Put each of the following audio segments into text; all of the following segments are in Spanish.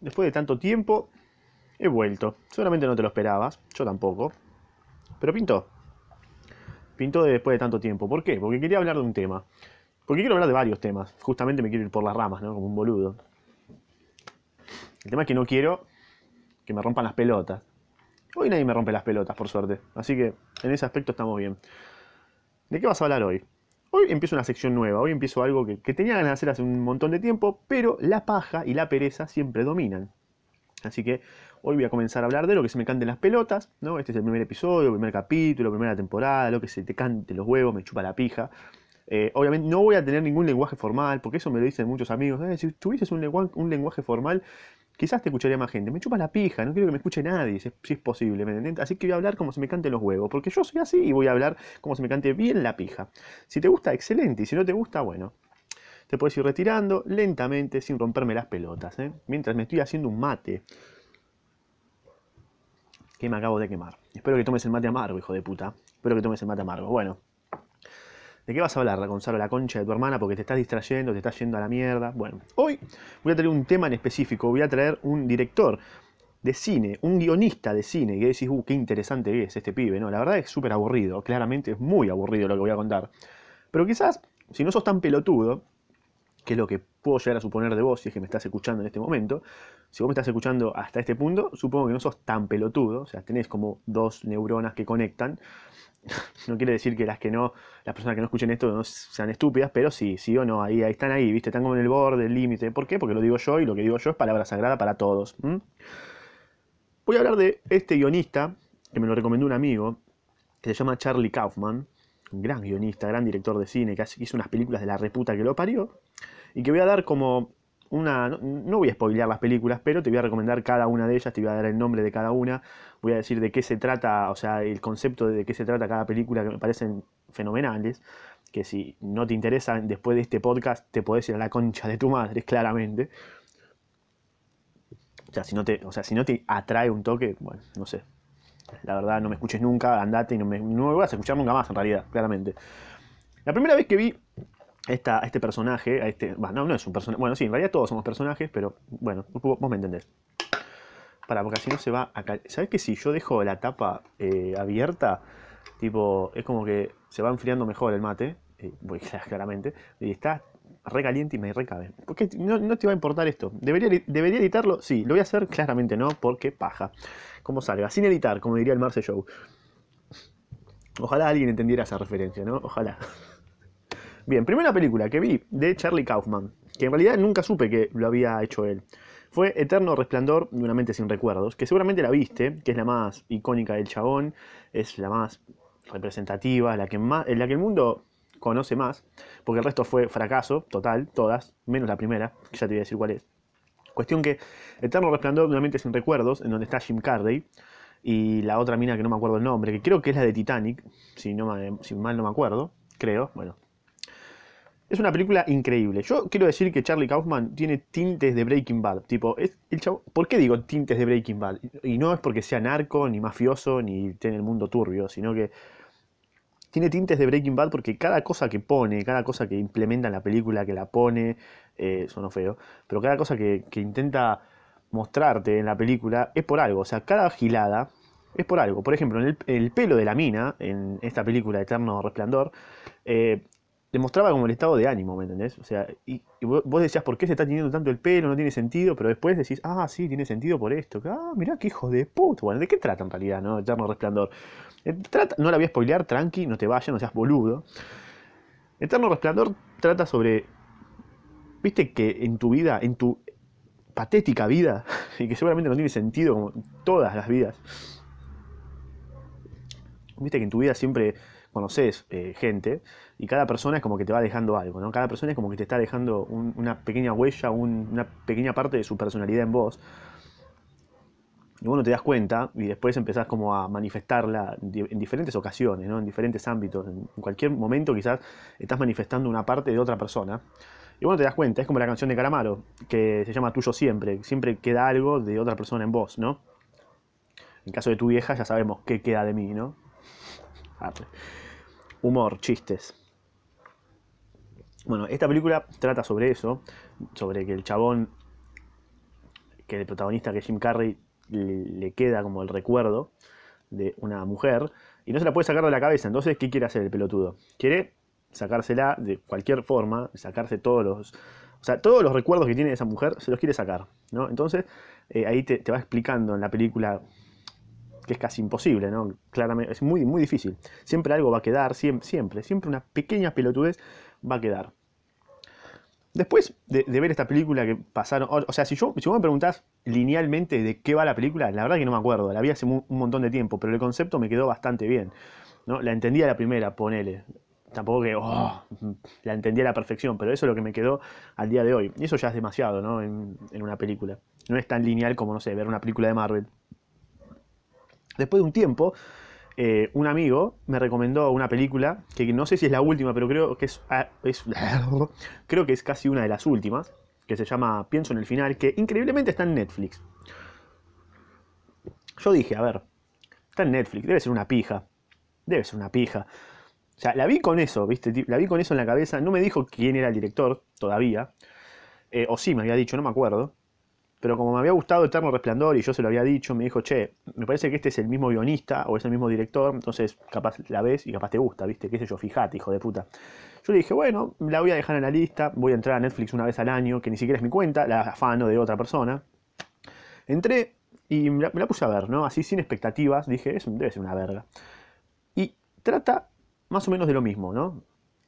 después de tanto tiempo, he vuelto. Seguramente no te lo esperabas, yo tampoco. Pero pintó. Pintó después de tanto tiempo. ¿Por qué? Porque quería hablar de un tema. Porque quiero hablar de varios temas. Justamente me quiero ir por las ramas, ¿no? Como un boludo. El tema es que no quiero que me rompan las pelotas. Hoy nadie me rompe las pelotas, por suerte. Así que en ese aspecto estamos bien. ¿De qué vas a hablar hoy? Hoy empiezo una sección nueva, hoy empiezo algo que, tenía ganas de hacer hace un montón de tiempo, pero la paja y la pereza siempre dominan. Así que hoy voy a comenzar a hablar de lo que se me canten las pelotas, ¿no? Este es el primer episodio, primer capítulo, primera temporada, lo que se te cante los huevos, me chupa la pija. Eh, obviamente no voy a tener ningún lenguaje formal, porque eso me lo dicen muchos amigos. Eh, si tuvieses un, un lenguaje formal, quizás te escucharía más gente. Me chupa la pija, no quiero que me escuche nadie, si, es posible, ¿me Así que voy a hablar como se me cante los huevos, porque yo soy así y voy a hablar como se me cante bien la pija. Si te gusta, excelente, y si no te gusta, bueno. Te puedes ir retirando lentamente sin romperme las pelotas, ¿eh? mientras me estoy haciendo un mate que me acabo de quemar. Espero que tomes el mate amargo, hijo de puta. Espero que tomes el mate amargo. Bueno, ¿De qué vas a hablar, Gonzalo? La concha de tu hermana porque te estás distrayendo, te estás yendo a la mierda. Bueno, hoy voy a traer un tema en específico. Voy a traer un director de cine, un guionista de cine. Y decís, uh, qué interesante es este pibe, ¿no? La verdad es súper aburrido. Claramente es muy aburrido lo que voy a contar. Pero quizás, si no sos tan pelotudo, que es lo que puedo llegar a suponer de vos si es que me estás escuchando en este momento, si vos me estás escuchando hasta este punto, supongo que no sos tan pelotudo, o sea, tenés como dos neuronas que conectan, no quiere decir que las que no, las personas que no escuchen esto no sean estúpidas, pero sí, sí o no, ahí, ahí están ahí, ¿viste? Están como en el borde, el límite. ¿Por qué? Porque lo digo yo y lo que digo yo es palabra sagrada para todos. Voy a hablar de este guionista, que me lo recomendó un amigo, que se llama Charlie Kaufman, un gran guionista, gran director de cine, que hizo unas películas de la reputa que lo parió, y que voy a dar como una, no, voy a spoilear las películas, pero te voy a recomendar cada una de ellas, te voy a dar el nombre de cada una, voy a decir de qué se trata, o sea, el concepto de qué se trata cada película que me parecen fenomenales, que si no te interesan después de este podcast te podés ir a la concha de tu madre, claramente. O sea, si no te, o sea, si no te atrae un toque, bueno, no sé. La verdad, no me escuches nunca, andate y no me, no me vas a escuchar nunca más, en realidad, claramente. La primera vez que vi esta, este personaje, a este, bueno, no, es un personaje, bueno, sí, en realidad todos somos personajes, pero bueno, vos, me entendés. Para, porque así no se va a caer. ¿Sabes que si yo dejo la tapa eh, abierta, tipo, es como que se va enfriando mejor el mate, eh, claramente, y está recaliente y me recabe. Porque no, no, te va a importar esto. ¿Debería, ¿Debería editarlo? Sí, lo voy a hacer claramente no, porque paja. Como salga, sin editar, como diría el Marce Show. Ojalá alguien entendiera esa referencia, ¿no? Ojalá. Bien, primera película que vi de Charlie Kaufman, que en realidad nunca supe que lo había hecho él. Fue Eterno Resplandor de una mente sin recuerdos, que seguramente la viste, que es la más icónica del chabón, es la más representativa, la que más, la que el mundo conoce más, porque el resto fue fracaso total, todas, menos la primera, que ya te voy a decir cuál es. Cuestión que Eterno Resplandor de una mente sin recuerdos, en donde está Jim Carrey, y la otra mina que no me acuerdo el nombre, que creo que es la de Titanic, si, no, si mal no me acuerdo, creo, bueno, es una película increíble. Yo quiero decir que Charlie Kaufman tiene tintes de Breaking Bad. Tipo, es el chavo, ¿por qué digo tintes de Breaking Bad? Y no es porque sea narco, ni mafioso, ni tiene el mundo turbio, sino que tiene tintes de Breaking Bad porque cada cosa que pone, cada cosa que implementa en la película, que la pone, eh, feo, pero cada cosa que, intenta mostrarte en la película es por algo. O sea, cada gilada es por algo. Por ejemplo, en el, pelo de la mina, en esta película Eterno Resplandor, eh, demostraba como el estado de ánimo, ¿me entendés? O sea, y, vos decías, ¿por qué se está teniendo tanto el pelo? No tiene sentido, pero después decís, ah, sí, tiene sentido por esto. Ah, mirá qué hijo de puta. Bueno, ¿de qué trata en realidad, no? Eterno Resplandor. Eh, trata, no la voy a spoilear, tranqui, no te vayas, no seas boludo. Eterno Resplandor trata sobre, viste que en tu vida, en tu patética vida, y que seguramente no tiene sentido como todas las vidas, viste que en tu vida siempre conoces eh, gente y cada persona es como que te va dejando algo, ¿no? Cada persona es como que te está dejando una pequeña huella, una pequeña parte de su personalidad en vos. Y vos no te das cuenta y después empezás como a manifestarla en diferentes ocasiones, ¿no? En diferentes ámbitos. En cualquier momento quizás estás manifestando una parte de otra persona. Y vos no te das cuenta, es como la canción de Caramaro, que se llama Tuyo Siempre. Siempre queda algo de otra persona en vos, ¿no? En caso de tu vieja ya sabemos qué queda de mí, ¿no? Humor, chistes. Bueno, esta película trata sobre eso, sobre que el chabón que el protagonista, que Jim Carrey, le, queda como el recuerdo de una mujer y no se la puede sacar de la cabeza. Entonces, ¿qué quiere hacer el pelotudo? Quiere sacársela de cualquier forma, sacarse todos los, o sea, todos los recuerdos que tiene esa mujer se los quiere sacar, ¿no? Entonces, eh, ahí te, va explicando en la película que es casi imposible, ¿no? Claramente, es muy, muy difícil. Siempre algo va a quedar, siempre, siempre, siempre una pequeña pelotudez va a quedar. Después de, ver esta película que pasaron, o, sea, si, yo, si vos me preguntás linealmente de qué va la película, la verdad que no me acuerdo, la vi hace un, montón de tiempo, pero el concepto me quedó bastante bien. ¿no? La entendí a la primera, ponele. Tampoco que oh, la entendí a la perfección, pero eso es lo que me quedó al día de hoy. Y eso ya es demasiado, ¿no? En, en una película. No es tan lineal como, no sé, ver una película de Marvel. Después de un tiempo, eh, un amigo me recomendó una película que no sé si es la última, pero creo que es, ah, creo que es casi una de las últimas, que se llama Pienso en el final, que increíblemente está en Netflix. Yo dije, a ver, está en Netflix, debe ser una pija, debe ser una pija. O sea, la vi con eso, ¿viste? La vi con eso en la cabeza. No me dijo quién era el director todavía. Eh, o sí, me había dicho, no me acuerdo. Pero como me había gustado Eterno Resplandor y yo se lo había dicho, me dijo, che, me parece que este es el mismo guionista o es el mismo director, entonces capaz la ves y capaz te gusta, ¿viste? ¿Qué sé yo? Fijate, hijo de puta. Yo le dije, bueno, la voy a dejar en la lista, voy a entrar a Netflix una vez al año, que ni siquiera es mi cuenta, la afano de otra persona. Entré y me la, puse a ver, ¿no? Así sin expectativas, dije, eso debe ser una verga. Y trata más o menos de lo mismo, ¿no?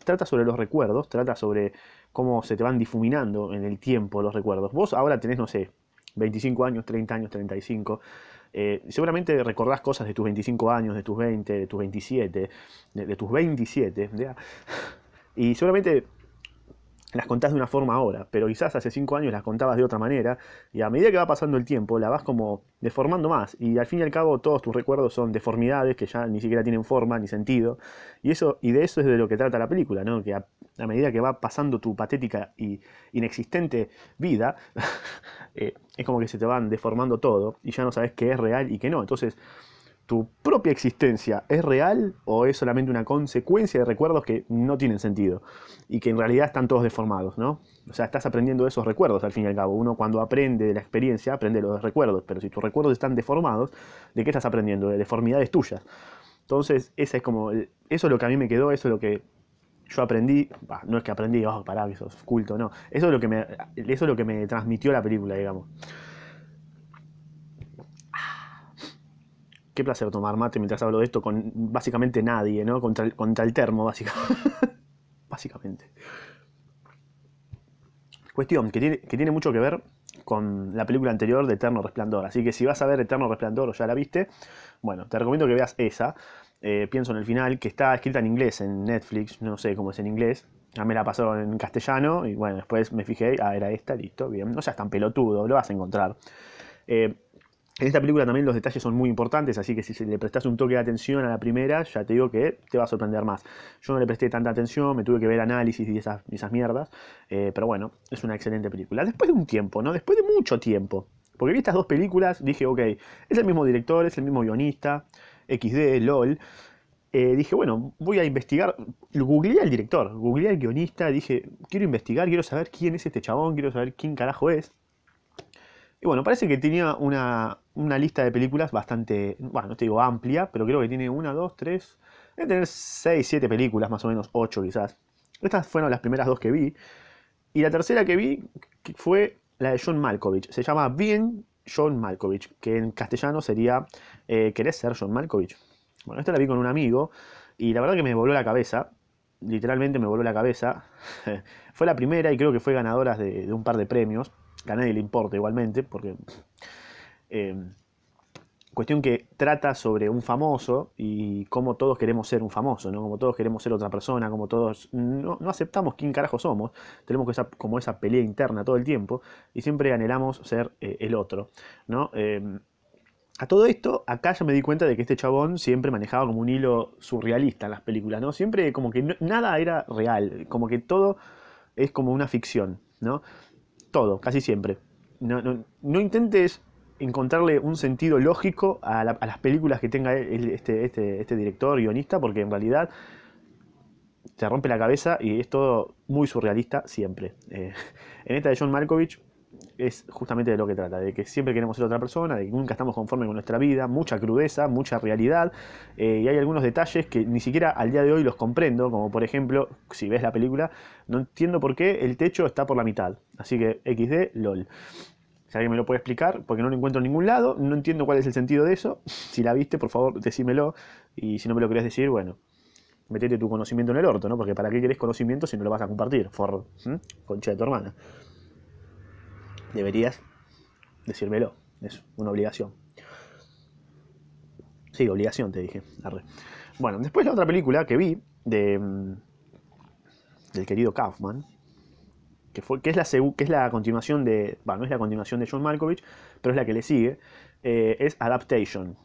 Trata sobre los recuerdos, trata sobre cómo se te van difuminando en el tiempo los recuerdos. Vos ahora tenés, no sé, 25 años, 30 años, 35. Eh, seguramente recordás cosas de tus 25 años, de tus 20, de tus 27, de, tus 27. ¿ya? Y seguramente las contás de una forma ahora, pero quizás hace 5 años las contabas de otra manera, y a medida que va pasando el tiempo, la vas como deformando más, y al fin y al cabo todos tus recuerdos son deformidades que ya ni siquiera tienen forma ni sentido, y, eso, y de eso es de lo que trata la película, ¿no? que a medida que va pasando tu patética y inexistente vida, eh, es como que se te van deformando todo, y ya no sabes qué es real y qué no, entonces tu propia existencia es real o es solamente una consecuencia de recuerdos que no tienen sentido y que en realidad están todos deformados, ¿no? O sea, estás aprendiendo esos recuerdos al fin y al cabo. Uno cuando aprende de la experiencia aprende los recuerdos, pero si tus recuerdos están deformados, ¿de qué estás aprendiendo? De deformidades tuyas. Entonces, esa es como, eso es lo que a mí me quedó, eso es lo que yo aprendí, no es que aprendí, oh, pará, que sos culto, no. Eso es lo que me, eso es lo que me transmitió la película, digamos. qué placer tomar mate mientras hablo de esto con básicamente nadie, ¿no? Contra el, contra el termo, básicamente. básicamente. Cuestión que tiene, que tiene mucho que ver con la película anterior de Eterno Resplandor. Así que si vas a ver Eterno Resplandor o ya la viste, bueno, te recomiendo que veas esa. Eh, pienso en el final, que está escrita en inglés en Netflix, no sé cómo es en inglés. Ya me la pasó en castellano y bueno, después me fijé, ah, era esta, listo, bien. No seas tan pelotudo, lo vas a encontrar. Eh, en esta película también los detalles son muy importantes, así que si le prestas un toque de atención a la primera, ya te digo que te va a sorprender más. Yo no le presté tanta atención, me tuve que ver análisis y esas, esas mierdas, eh, pero bueno, es una excelente película. Después de un tiempo, ¿no? Después de mucho tiempo, porque vi estas dos películas, dije, ok, es el mismo director, es el mismo guionista, XD, LOL. Eh, dije, bueno, voy a investigar. Googleé al director, googleé al guionista, dije, quiero investigar, quiero saber quién es este chabón, quiero saber quién carajo es. Y bueno, parece que tenía una, una, lista de películas bastante, bueno, no te digo amplia, pero creo que tiene una, dos, tres, debe tener seis, siete películas, más o menos ocho quizás. Estas fueron las primeras dos que vi. Y la tercera que vi fue la de John Malkovich. Se llama Bien John Malkovich, que en castellano sería eh, ¿Querés ser John Malkovich? Bueno, esta la vi con un amigo y la verdad que me voló la cabeza. Literalmente me voló la cabeza. fue la primera y creo que fue ganadora de, un par de premios nadie le importa igualmente, porque... Eh, cuestión que trata sobre un famoso y cómo todos queremos ser un famoso, ¿no? Como todos queremos ser otra persona, como todos no, no aceptamos quién carajo somos, tenemos esa, como esa pelea interna todo el tiempo y siempre anhelamos ser eh, el otro, ¿no? Eh, a todo esto, acá ya me di cuenta de que este chabón siempre manejaba como un hilo surrealista en las películas, ¿no? Siempre como que nada era real, como que todo es como una ficción, ¿no? todo, casi siempre. No, no, intentes encontrarle un sentido lógico a, la, a las películas que tenga este, este, este, director, guionista, porque en realidad te rompe la cabeza y es todo muy surrealista siempre. Eh, en esta de John Malkovich es justamente de lo que trata, de que siempre queremos ser otra persona, de que nunca estamos conformes con nuestra vida, mucha crudeza, mucha realidad, eh, y hay algunos detalles que ni siquiera al día de hoy los comprendo, como por ejemplo, si ves la película, no entiendo por qué el techo está por la mitad, así que XD, LOL. Si alguien me lo puede explicar, porque no lo encuentro en ningún lado, no entiendo cuál es el sentido de eso. Si la viste, por favor, decímelo. Y si no me lo querés decir, bueno, metete tu conocimiento en el orto, ¿no? Porque ¿para qué querés conocimiento si no lo vas a compartir? Forro, concha de tu hermana. Deberías decírmelo, es una obligación. Sí, obligación, te dije. Bueno, después la otra película que vi de mm, del querido Kaufman, que, es la, que es la continuación de. Bueno, no es la continuación de John Malkovich, pero es la que le sigue. Eh, es Adaptation.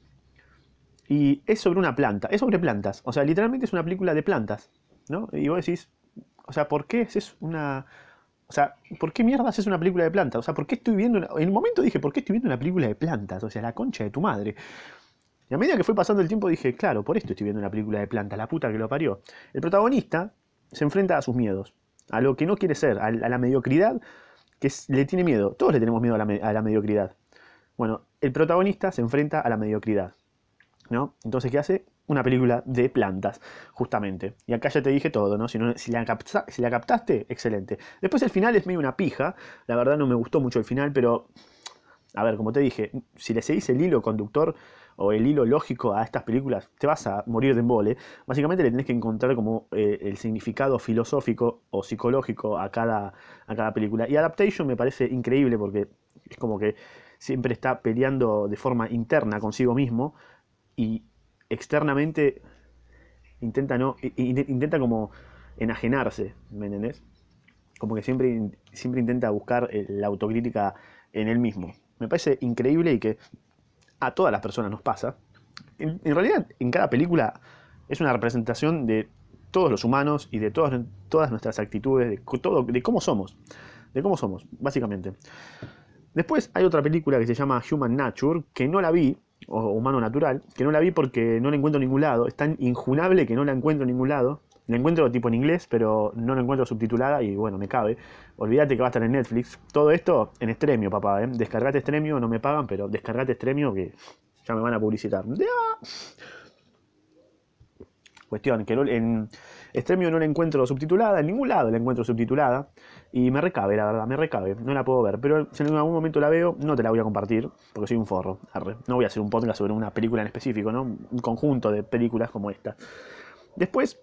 Y es sobre una planta, es sobre plantas. O sea, literalmente es una película de plantas. ¿no? Y vos decís, o sea, ¿por qué es una. O sea, ¿por qué mierdas es una película de plantas? O sea, ¿por qué estoy viendo. En un momento dije, ¿por qué estoy viendo una película de plantas? O sea, la concha de tu madre. Y a medida que fue pasando el tiempo dije, claro, por esto estoy viendo una película de plantas, la puta que lo parió. El protagonista se enfrenta a sus miedos a lo que no quiere ser, a, la mediocridad que le tiene miedo. Todos le tenemos miedo a la, mediocridad. Bueno, el protagonista se enfrenta a la mediocridad. ¿no? Entonces, ¿qué hace? Una película de plantas, justamente. Y acá ya te dije todo, ¿no? Si, si, la si, la captaste, excelente. Después el final es medio una pija. La verdad no me gustó mucho el final, pero... A ver, como te dije, si le seguís el hilo conductor, o el hilo lógico a estas películas, te vas a morir de embole. Básicamente le tenés que encontrar como eh, el significado filosófico o psicológico a cada, a cada película. Y Adaptation me parece increíble porque es como que siempre está peleando de forma interna consigo mismo y externamente intenta no intenta como enajenarse, ¿me entendés? Como que siempre, siempre intenta buscar eh, la autocrítica en él mismo. Me parece increíble y que a todas las personas nos pasa. En, realidad, en cada película es una representación de todos los humanos y de todas, todas nuestras actitudes, de, todo, de cómo somos. De cómo somos, básicamente. Después hay otra película que se llama Human Nature, que no la vi, o Humano Natural, que no la vi porque no la encuentro en ningún lado. Es tan injunable que no la encuentro en ningún lado. La encuentro tipo en inglés, pero no la encuentro subtitulada y bueno, me cabe. Olvídate que va a estar en Netflix. Todo esto en Extremio, papá. ¿eh? Descargate Extremio, no me pagan, pero descargate Extremio que ya me van a publicitar. Cuestión, que en Extremio no la encuentro subtitulada, en ningún lado la encuentro subtitulada. Y me recabe, la verdad, me recabe. No la puedo ver. Pero si en algún momento la veo, no te la voy a compartir, porque soy un forro. No voy a hacer un podcast sobre una película en específico, ¿no? Un conjunto de películas como esta. Después,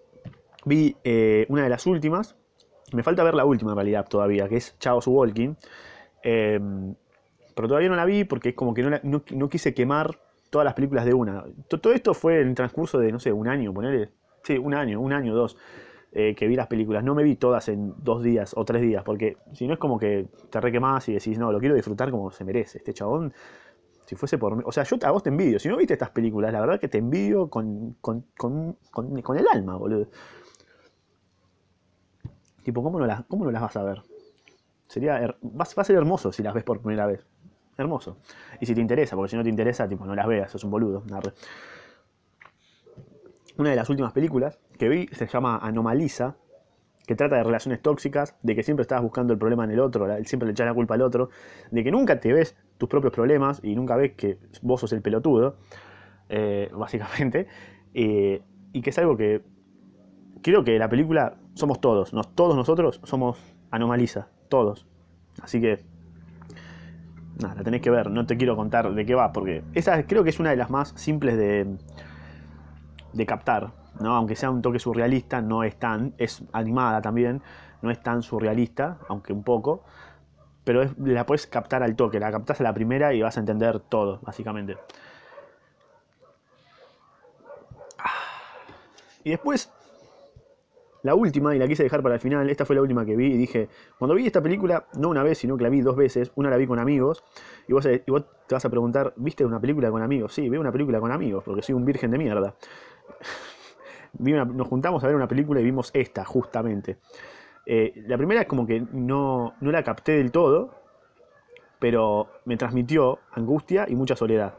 Vi eh, una de las últimas. Me falta ver la última en realidad todavía, que es Chaos Walking. Em, pero todavía no la vi porque es como que no, quise quemar todas las películas de una. Todo esto fue en el transcurso de, no sé, un año, ponerle. Sí, un año, un año, dos. Eh, que vi las películas. No me vi todas en dos días o tres días, porque si no es como que te requemás y decís, no, lo quiero disfrutar como se merece. Este chabón, si fuese por mí. O sea, yo a vos te envidio. Si no viste estas películas, la verdad que te envidio con, con, con el alma, boludo. Tipo, ¿cómo no las, cómo no las vas a ver? Sería, va, a ser hermoso si las ves por primera vez. Hermoso. Y si te interesa, porque si no te interesa, tipo, no las veas, es un boludo. Una de las últimas películas que vi se llama Anomaliza, que trata de relaciones tóxicas, de que siempre estás buscando el problema en el otro, siempre le echas la culpa al otro, de que nunca te ves tus propios problemas y nunca ves que vos sos el pelotudo, eh, básicamente, eh, y que es algo que creo que la película somos todos, todos nosotros somos anomaliza, todos. Así que, nada, la tenés que ver, no te quiero contar de qué va, porque esa creo que es una de las más simples de, de captar, ¿no? Aunque sea un toque surrealista, no es tan, es animada también, no es tan surrealista, aunque un poco, pero la puedes captar al toque, la captás a la primera y vas a entender todo, básicamente. Y después la última, y la quise dejar para el final, esta fue la última que vi y dije, cuando vi esta película, no una vez, sino que la vi dos veces, una la vi con amigos, y vos, te vas a preguntar, ¿viste una película con amigos? Sí, vi una película con amigos, porque soy un virgen de mierda. nos juntamos a ver una película y vimos esta, justamente. Eh, la primera como que no, no la capté del todo, pero me transmitió angustia y mucha soledad.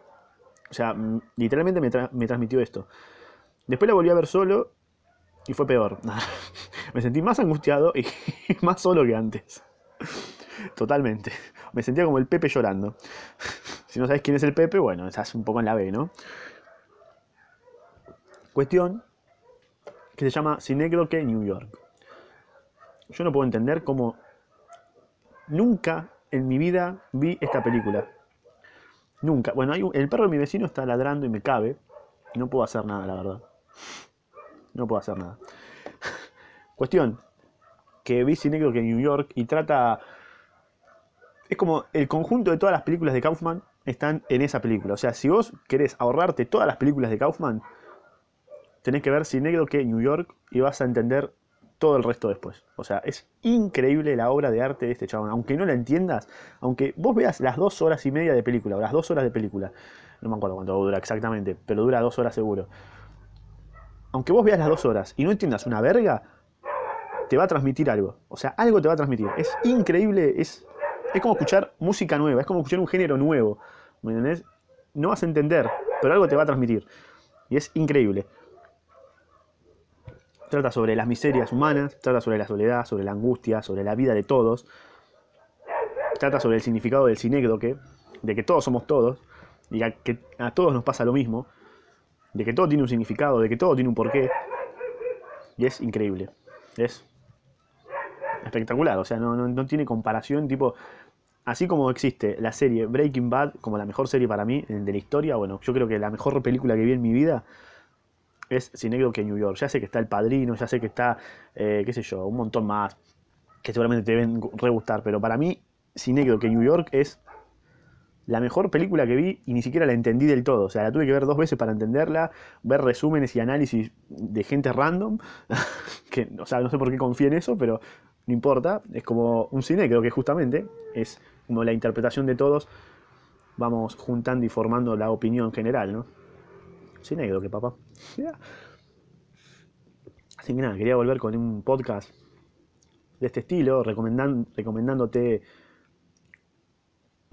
O sea, literalmente me, me transmitió esto. Después la volví a ver solo y fue peor. Me sentí más angustiado y más solo que antes. Totalmente. me sentía como el Pepe llorando. si no sabes quién es el Pepe, bueno, estás un poco en la B, ¿no? Cuestión que se llama Synecdoche New York. Yo no puedo entender cómo nunca en mi vida vi esta película. Nunca. Bueno, el perro de mi vecino está ladrando y me cabe. No puedo hacer nada, la verdad. No puedo hacer nada. Cuestión, que vi Synecdoche New York y trata... Es como el conjunto de todas las películas de Kaufman están en esa película. O sea, si vos querés ahorrarte todas las películas de Kaufman, tenés que ver Synecdoche New York y vas a entender todo el resto después. O sea, es increíble la obra de arte de este chabón. Aunque no la entiendas, aunque vos veas las dos horas y media de película, o las dos horas de película, no me acuerdo cuánto dura exactamente, pero dura dos horas seguro. Aunque vos veas las dos horas y no entiendas una verga, te va a transmitir algo. O sea, algo te va a transmitir. Es increíble, es, es como escuchar música nueva, es como escuchar un género nuevo. ¿Me entendés? No vas a entender, pero algo te va a transmitir. Y es increíble. Trata sobre las miserias humanas, trata sobre la soledad, sobre la angustia, sobre la vida de todos. Trata sobre el significado del sinécdoque, de que todos somos todos, y que a todos nos pasa lo mismo, de que todo tiene un significado, de que todo tiene un porqué. Y es increíble. Es espectacular, o sea, no, no, tiene comparación, tipo, así como existe la serie Breaking Bad como la mejor serie para mí de la historia, bueno, yo creo que la mejor película que vi en mi vida es que New York. Ya sé que está El Padrino, ya sé que está, eh, qué sé yo, un montón más que seguramente te deben re gustar, pero para mí que New York es la mejor película que vi y ni siquiera la entendí del todo. O sea, la tuve que ver dos veces para entenderla, ver resúmenes y análisis de gente random, que, o sea, no sé por qué confío en eso, pero no importa. Es como un cine, creo que justamente es como la interpretación de todos. Vamos juntando y formando la opinión general, ¿no? Cine, creo que papá. Así que nada, quería volver con un podcast de este estilo, recomendándote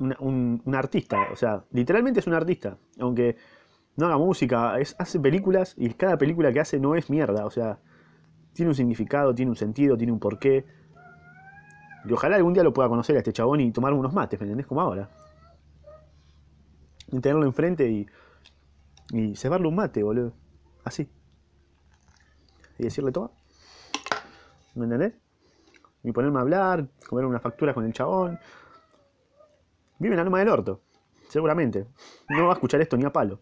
un, artista. O sea, literalmente es un artista. Aunque no haga música, es, hace películas y cada película que hace no es mierda. O sea, tiene un significado, tiene un sentido, tiene un porqué. Y ojalá algún día lo pueda conocer a este chabón y tomar unos mates, ¿me entendés? Como ahora. Y tenerlo enfrente y, y cebarle un mate, boludo. Así. Y decirle, todo ¿Me entendés? Y ponerme a hablar, comer unas facturas con el chabón vive en la Loma del Orto, seguramente. No va a escuchar esto ni a palo.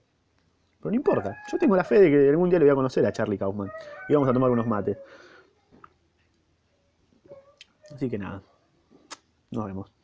Pero no importa. Yo tengo la fe de que algún día le voy a conocer a Charlie Kaufman. Y vamos a tomar unos mates. Así que nada. Nos vemos.